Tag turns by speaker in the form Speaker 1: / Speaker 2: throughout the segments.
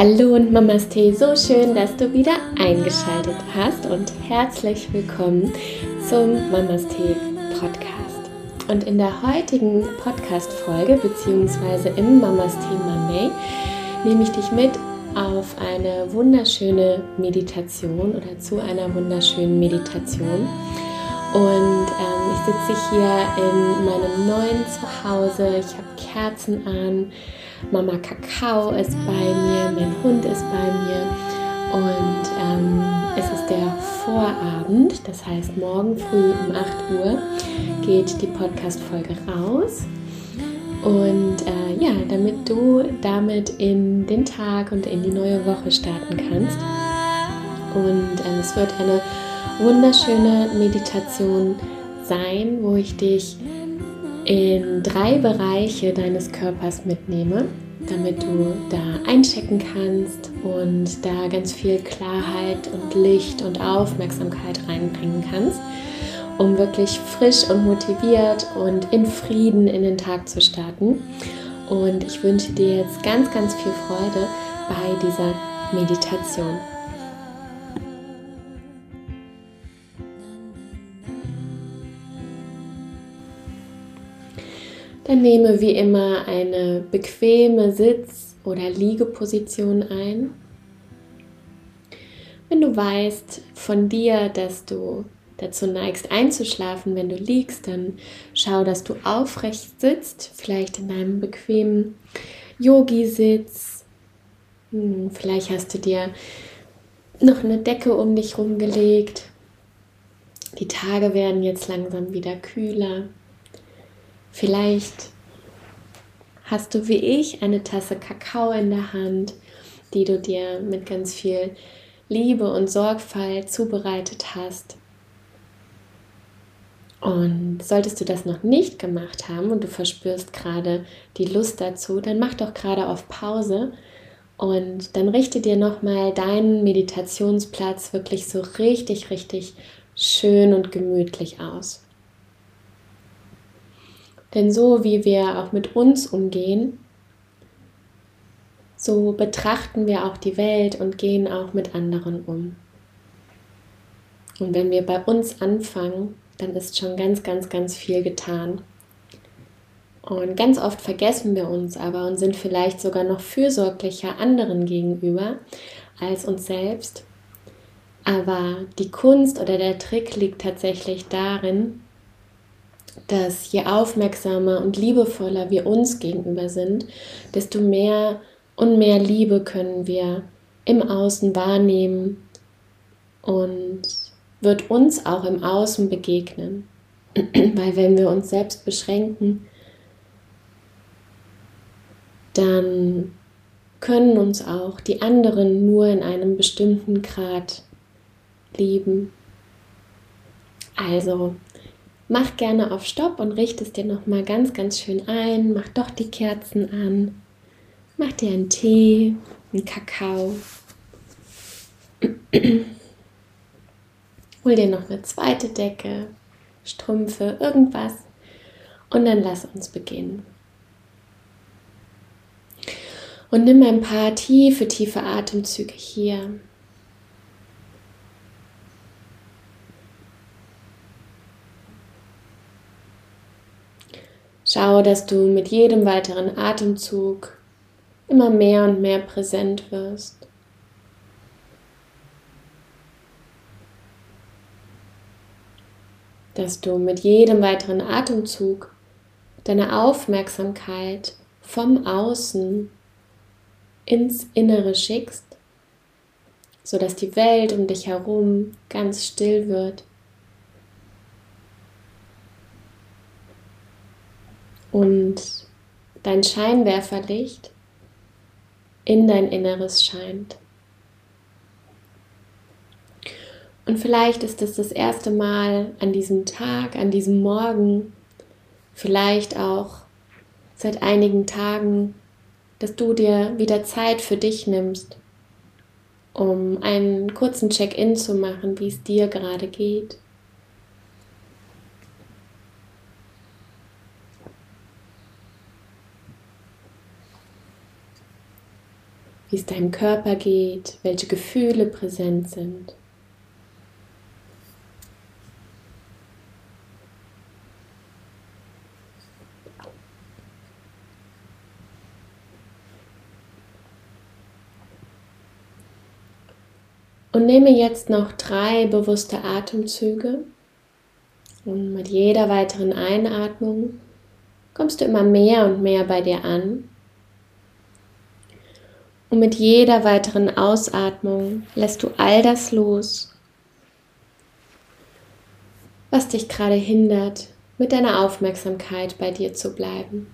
Speaker 1: Hallo und Mamas Tee, so schön, dass du wieder eingeschaltet hast und herzlich willkommen zum Mamas Tee Podcast. Und in der heutigen Podcast-Folge, beziehungsweise im Mamas Tee Monday, nehme ich dich mit auf eine wunderschöne Meditation oder zu einer wunderschönen Meditation. Und ähm, ich sitze hier in meinem neuen Zuhause. Ich habe Kerzen an. Mama Kakao ist bei mir, mein Hund ist bei mir. Und ähm, es ist der Vorabend, das heißt morgen früh um 8 Uhr geht die Podcast-Folge raus. Und äh, ja, damit du damit in den Tag und in die neue Woche starten kannst. Und äh, es wird eine wunderschöne Meditation sein, wo ich dich in drei Bereiche deines Körpers mitnehme, damit du da einchecken kannst und da ganz viel Klarheit und Licht und Aufmerksamkeit reinbringen kannst, um wirklich frisch und motiviert und in Frieden in den Tag zu starten. Und ich wünsche dir jetzt ganz, ganz viel Freude bei dieser Meditation. Dann nehme wie immer eine bequeme Sitz- oder Liegeposition ein. Wenn du weißt von dir, dass du dazu neigst einzuschlafen, wenn du liegst, dann schau, dass du aufrecht sitzt, vielleicht in einem bequemen Yogi-Sitz. Hm, vielleicht hast du dir noch eine Decke um dich rumgelegt. Die Tage werden jetzt langsam wieder kühler. Vielleicht hast du wie ich eine Tasse Kakao in der Hand, die du dir mit ganz viel Liebe und Sorgfalt zubereitet hast. Und solltest du das noch nicht gemacht haben und du verspürst gerade die Lust dazu, dann mach doch gerade auf Pause und dann richte dir nochmal deinen Meditationsplatz wirklich so richtig, richtig schön und gemütlich aus. Denn so wie wir auch mit uns umgehen, so betrachten wir auch die Welt und gehen auch mit anderen um. Und wenn wir bei uns anfangen, dann ist schon ganz, ganz, ganz viel getan. Und ganz oft vergessen wir uns aber und sind vielleicht sogar noch fürsorglicher anderen gegenüber als uns selbst. Aber die Kunst oder der Trick liegt tatsächlich darin, dass je aufmerksamer und liebevoller wir uns gegenüber sind, desto mehr und mehr Liebe können wir im Außen wahrnehmen und wird uns auch im Außen begegnen. Weil wenn wir uns selbst beschränken, dann können uns auch die anderen nur in einem bestimmten Grad lieben. Also mach gerne auf Stopp und richte es dir nochmal ganz, ganz schön ein. Mach doch die Kerzen an. Mach dir einen Tee, einen Kakao. Hol dir noch eine zweite Decke, Strümpfe, irgendwas. Und dann lass uns beginnen. Und nimm ein paar tiefe, tiefe Atemzüge hier. Schau, dass du mit jedem weiteren Atemzug immer mehr und mehr präsent wirst. Dass du mit jedem weiteren Atemzug deine Aufmerksamkeit vom Außen ins Innere schickst, sodass die Welt um dich herum ganz still wird. Und dein Scheinwerferlicht in dein Inneres scheint. Und vielleicht ist es das erste Mal an diesem Tag, an diesem Morgen, vielleicht auch seit einigen Tagen, dass du dir wieder Zeit für dich nimmst, um einen kurzen Check-in zu machen, wie es dir gerade geht. Wie es deinem Körper geht, welche Gefühle präsent sind. Und nehme jetzt noch drei bewusste Atemzüge. Und mit jeder weiteren Einatmung kommst du immer mehr und mehr bei dir an. Und mit jeder weiteren Ausatmung lässt du all das los, was dich gerade hindert, mit deiner Aufmerksamkeit bei dir zu bleiben.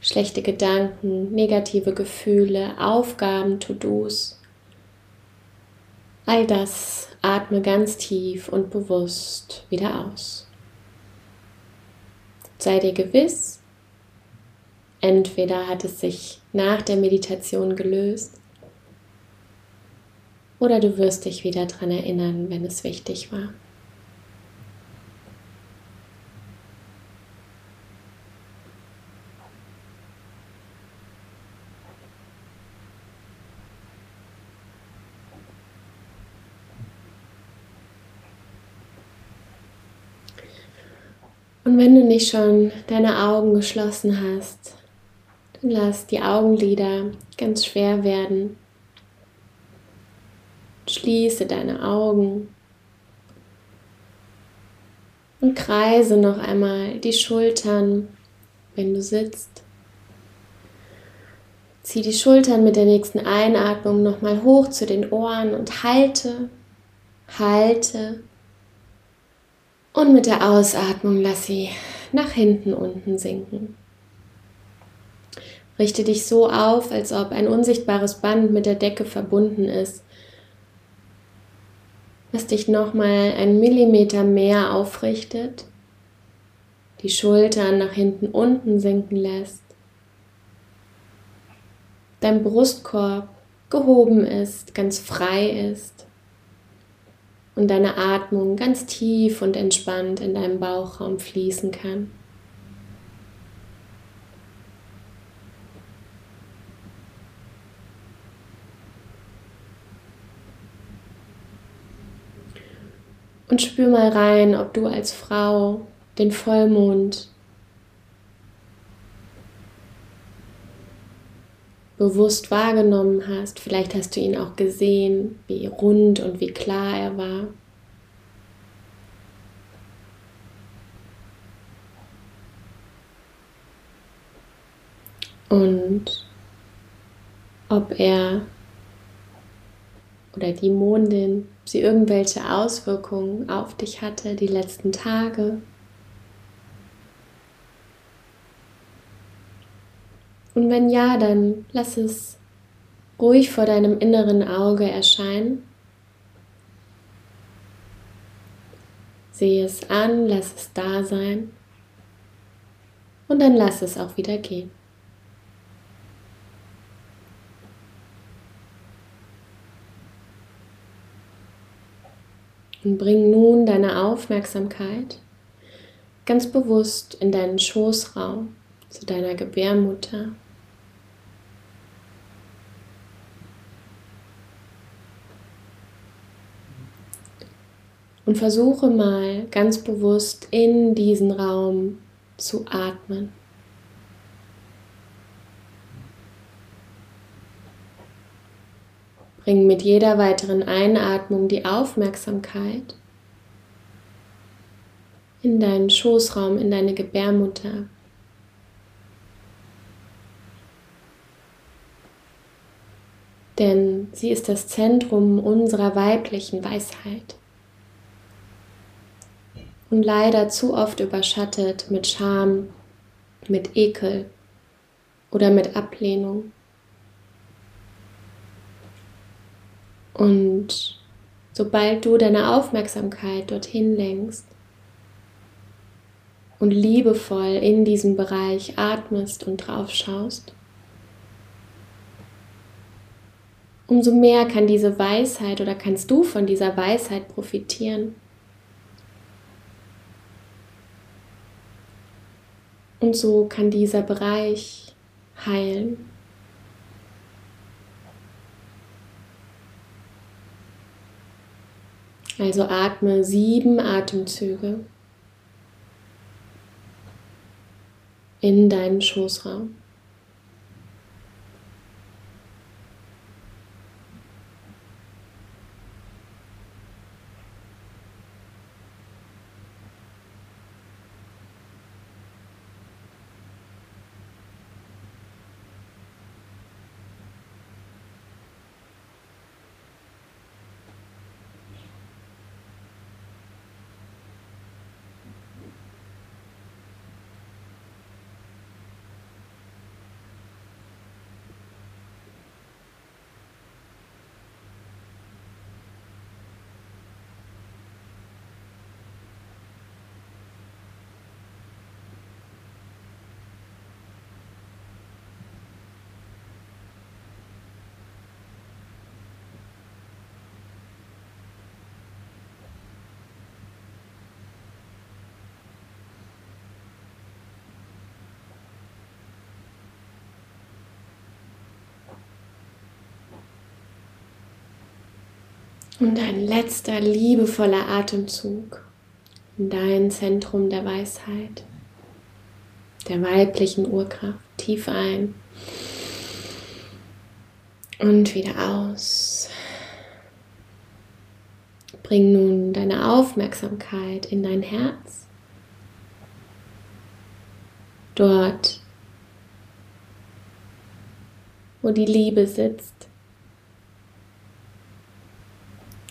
Speaker 1: Schlechte Gedanken, negative Gefühle, Aufgaben, To-Dos. All das atme ganz tief und bewusst wieder aus. Sei dir gewiss, entweder hat es sich nach der Meditation gelöst oder du wirst dich wieder daran erinnern, wenn es wichtig war. Und wenn du nicht schon deine Augen geschlossen hast, lass die Augenlider ganz schwer werden. Schließe deine Augen und kreise noch einmal die Schultern, wenn du sitzt. Zieh die Schultern mit der nächsten Einatmung nochmal hoch zu den Ohren und halte, halte und mit der Ausatmung lass sie nach hinten unten sinken. Richte dich so auf, als ob ein unsichtbares Band mit der Decke verbunden ist, was dich nochmal einen Millimeter mehr aufrichtet, die Schultern nach hinten unten sinken lässt, dein Brustkorb gehoben ist, ganz frei ist und deine Atmung ganz tief und entspannt in deinem Bauchraum fließen kann. Und spür mal rein, ob du als Frau den Vollmond bewusst wahrgenommen hast. Vielleicht hast du ihn auch gesehen, wie rund und wie klar er war. Und ob er oder die Mondin, sie irgendwelche Auswirkungen auf dich hatte die letzten Tage. Und wenn ja, dann lass es ruhig vor deinem inneren Auge erscheinen. Sehe es an, lass es da sein und dann lass es auch wieder gehen. Und bring nun deine Aufmerksamkeit ganz bewusst in deinen Schoßraum zu deiner Gebärmutter. Und versuche mal ganz bewusst in diesen Raum zu atmen. Bring mit jeder weiteren Einatmung die Aufmerksamkeit in deinen Schoßraum, in deine Gebärmutter. Denn sie ist das Zentrum unserer weiblichen Weisheit und leider zu oft überschattet mit Scham, mit Ekel oder mit Ablehnung. Und sobald du deine Aufmerksamkeit dorthin lenkst und liebevoll in diesem Bereich atmest und drauf schaust, umso mehr kann diese Weisheit oder kannst du von dieser Weisheit profitieren. Und so kann dieser Bereich heilen. Also atme sieben Atemzüge in deinen Schoßraum. Und ein letzter liebevoller Atemzug in dein Zentrum der Weisheit, der weiblichen Urkraft. Tief ein und wieder aus. Bring nun deine Aufmerksamkeit in dein Herz. Dort, wo die Liebe sitzt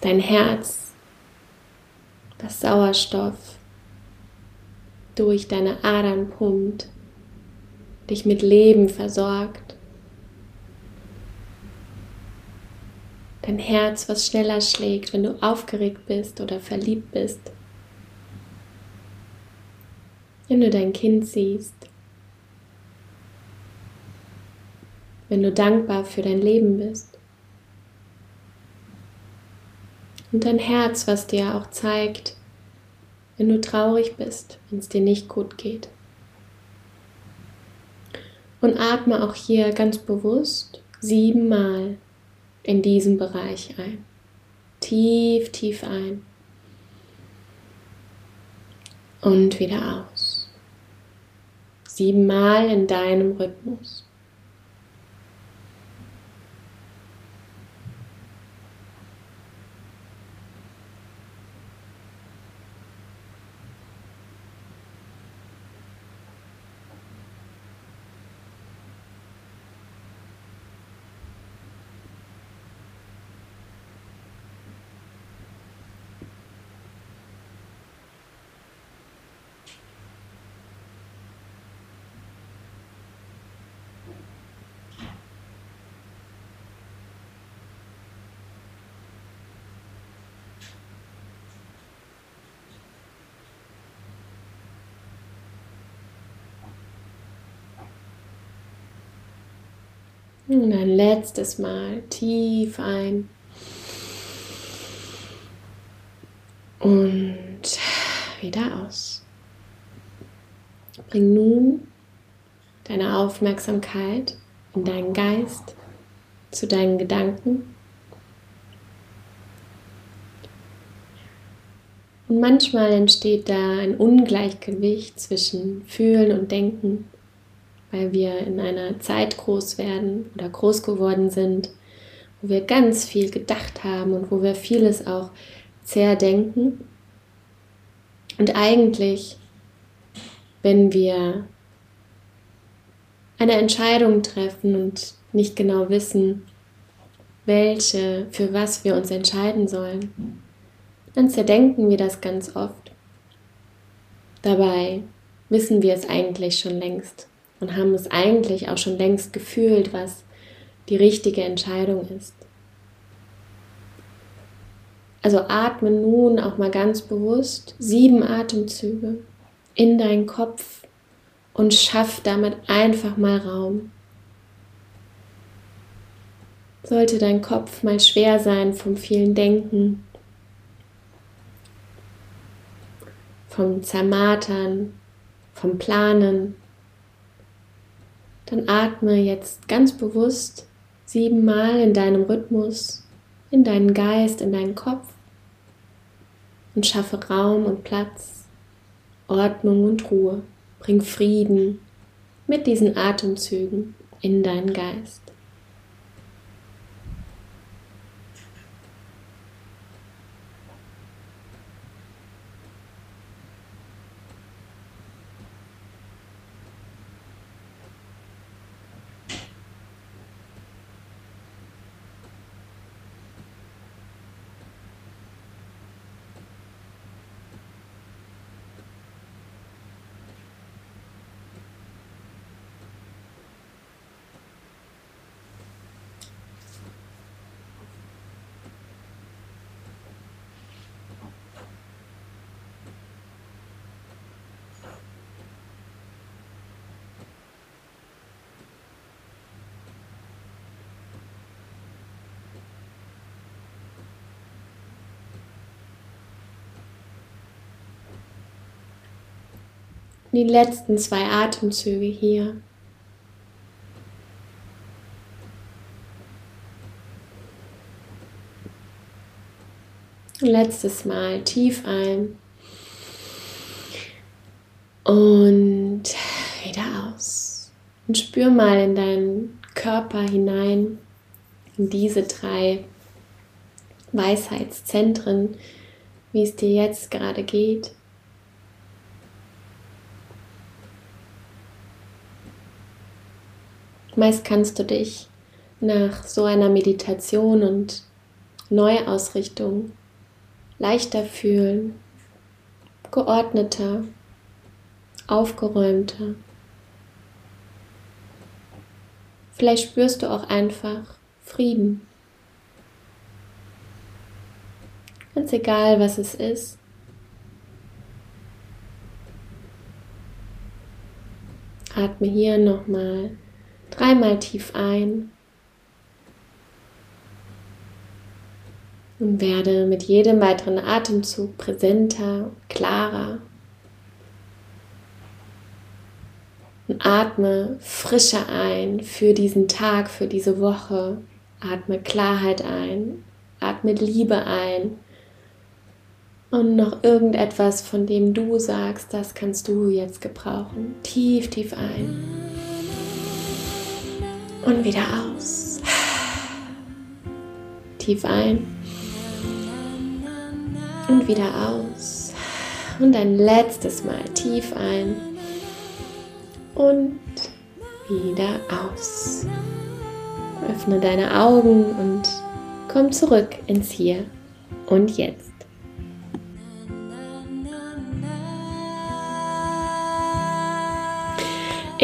Speaker 1: dein Herz, das Sauerstoff durch deine Adern pumpt, dich mit Leben versorgt. Dein Herz, was schneller schlägt, wenn du aufgeregt bist oder verliebt bist. Wenn du dein Kind siehst. Wenn du dankbar für dein Leben bist. Und dein Herz, was dir auch zeigt, wenn du traurig bist, wenn es dir nicht gut geht. Und atme auch hier ganz bewusst siebenmal in diesem Bereich ein. Tief, tief ein. Und wieder aus. Siebenmal in deinem Rhythmus. Und ein letztes Mal tief ein. Und wieder aus. Bring nun deine Aufmerksamkeit in deinen Geist, zu deinen Gedanken. Und manchmal entsteht da ein Ungleichgewicht zwischen Fühlen und Denken weil wir in einer Zeit groß werden oder groß geworden sind, wo wir ganz viel gedacht haben und wo wir vieles auch zerdenken. Und eigentlich, wenn wir eine Entscheidung treffen und nicht genau wissen, welche, für was wir uns entscheiden sollen, dann zerdenken wir das ganz oft. Dabei wissen wir es eigentlich schon längst und haben es eigentlich auch schon längst gefühlt, was die richtige Entscheidung ist. Also atme nun auch mal ganz bewusst sieben Atemzüge in deinen Kopf und schaff damit einfach mal Raum. Sollte dein Kopf mal schwer sein vom vielen Denken, vom Zermatern, vom Planen, dann atme jetzt ganz bewusst siebenmal in deinem Rhythmus, in deinen Geist, in deinen Kopf. und schaffe Raum und Platz, Ordnung und Ruhe. Bring Frieden mit diesen Atemzügen in deinen Geist. Die letzten zwei Atemzüge hier. Letztes Mal tief ein und wieder aus. Und spür mal in deinen Körper hinein, in diese drei Weisheitszentren, wie es dir jetzt gerade geht. Meist kannst du dich nach so einer Meditation und Neuausrichtung leichter fühlen, geordneter, aufgeräumter. Vielleicht spürst du auch einfach Frieden. Ganz egal, was es ist. Atme hier nochmal Dreimal tief ein und werde mit jedem weiteren Atemzug präsenter, klarer. Und atme frischer ein für diesen Tag, für diese Woche. Atme Klarheit ein, atme Liebe ein. Und noch irgendetwas, von dem du sagst, das kannst du jetzt gebrauchen. Tief, tief ein. Und wieder aus. Tief ein. Und wieder aus. Und ein letztes Mal tief ein. Und wieder aus. Öffne deine Augen und komm zurück ins Hier und Jetzt.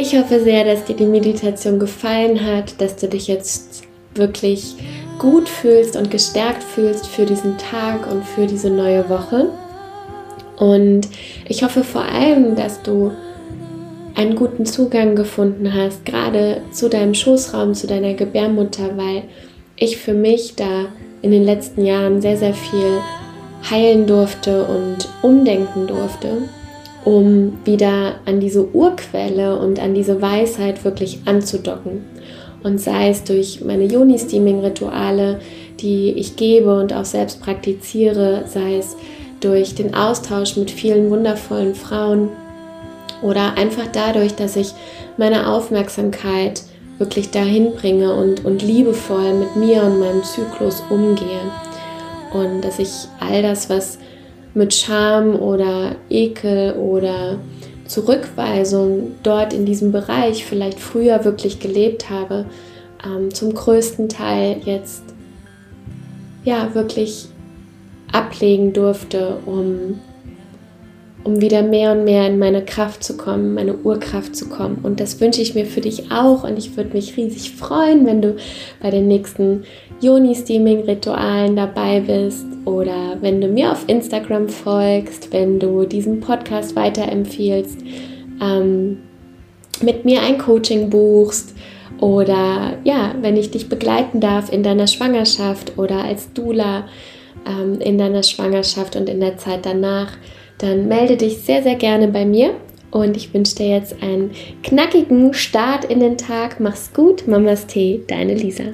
Speaker 1: Ich hoffe sehr, dass dir die Meditation gefallen hat, dass du dich jetzt wirklich gut fühlst und gestärkt fühlst für diesen Tag und für diese neue Woche. Und ich hoffe vor allem, dass du einen guten Zugang gefunden hast, gerade zu deinem Schoßraum, zu deiner Gebärmutter, weil ich für mich da in den letzten Jahren sehr, sehr viel heilen durfte und umdenken durfte um wieder an diese Urquelle und an diese Weisheit wirklich anzudocken. Und sei es durch meine Joni-Steaming-Rituale, die ich gebe und auch selbst praktiziere, sei es durch den Austausch mit vielen wundervollen Frauen oder einfach dadurch, dass ich meine Aufmerksamkeit wirklich dahin bringe und, und liebevoll mit mir und meinem Zyklus umgehe. Und dass ich all das, was mit Scham oder Ekel oder Zurückweisung dort in diesem Bereich vielleicht früher wirklich gelebt habe, ähm, zum größten Teil jetzt ja wirklich ablegen durfte, um, um wieder mehr und mehr in meine Kraft zu kommen, meine Urkraft zu kommen. Und das wünsche ich mir für dich auch und ich würde mich riesig freuen, wenn du bei den nächsten Yoni-Steaming-Ritualen dabei bist oder wenn du mir auf Instagram folgst, wenn du diesen Podcast weiterempfiehlst, ähm, mit mir ein Coaching buchst oder ja, wenn ich dich begleiten darf in deiner Schwangerschaft oder als Dula ähm, in deiner Schwangerschaft und in der Zeit danach, dann melde dich sehr, sehr gerne bei mir. Und ich wünsche dir jetzt einen knackigen Start in den Tag. Mach's gut, Mamas Tee, deine Lisa.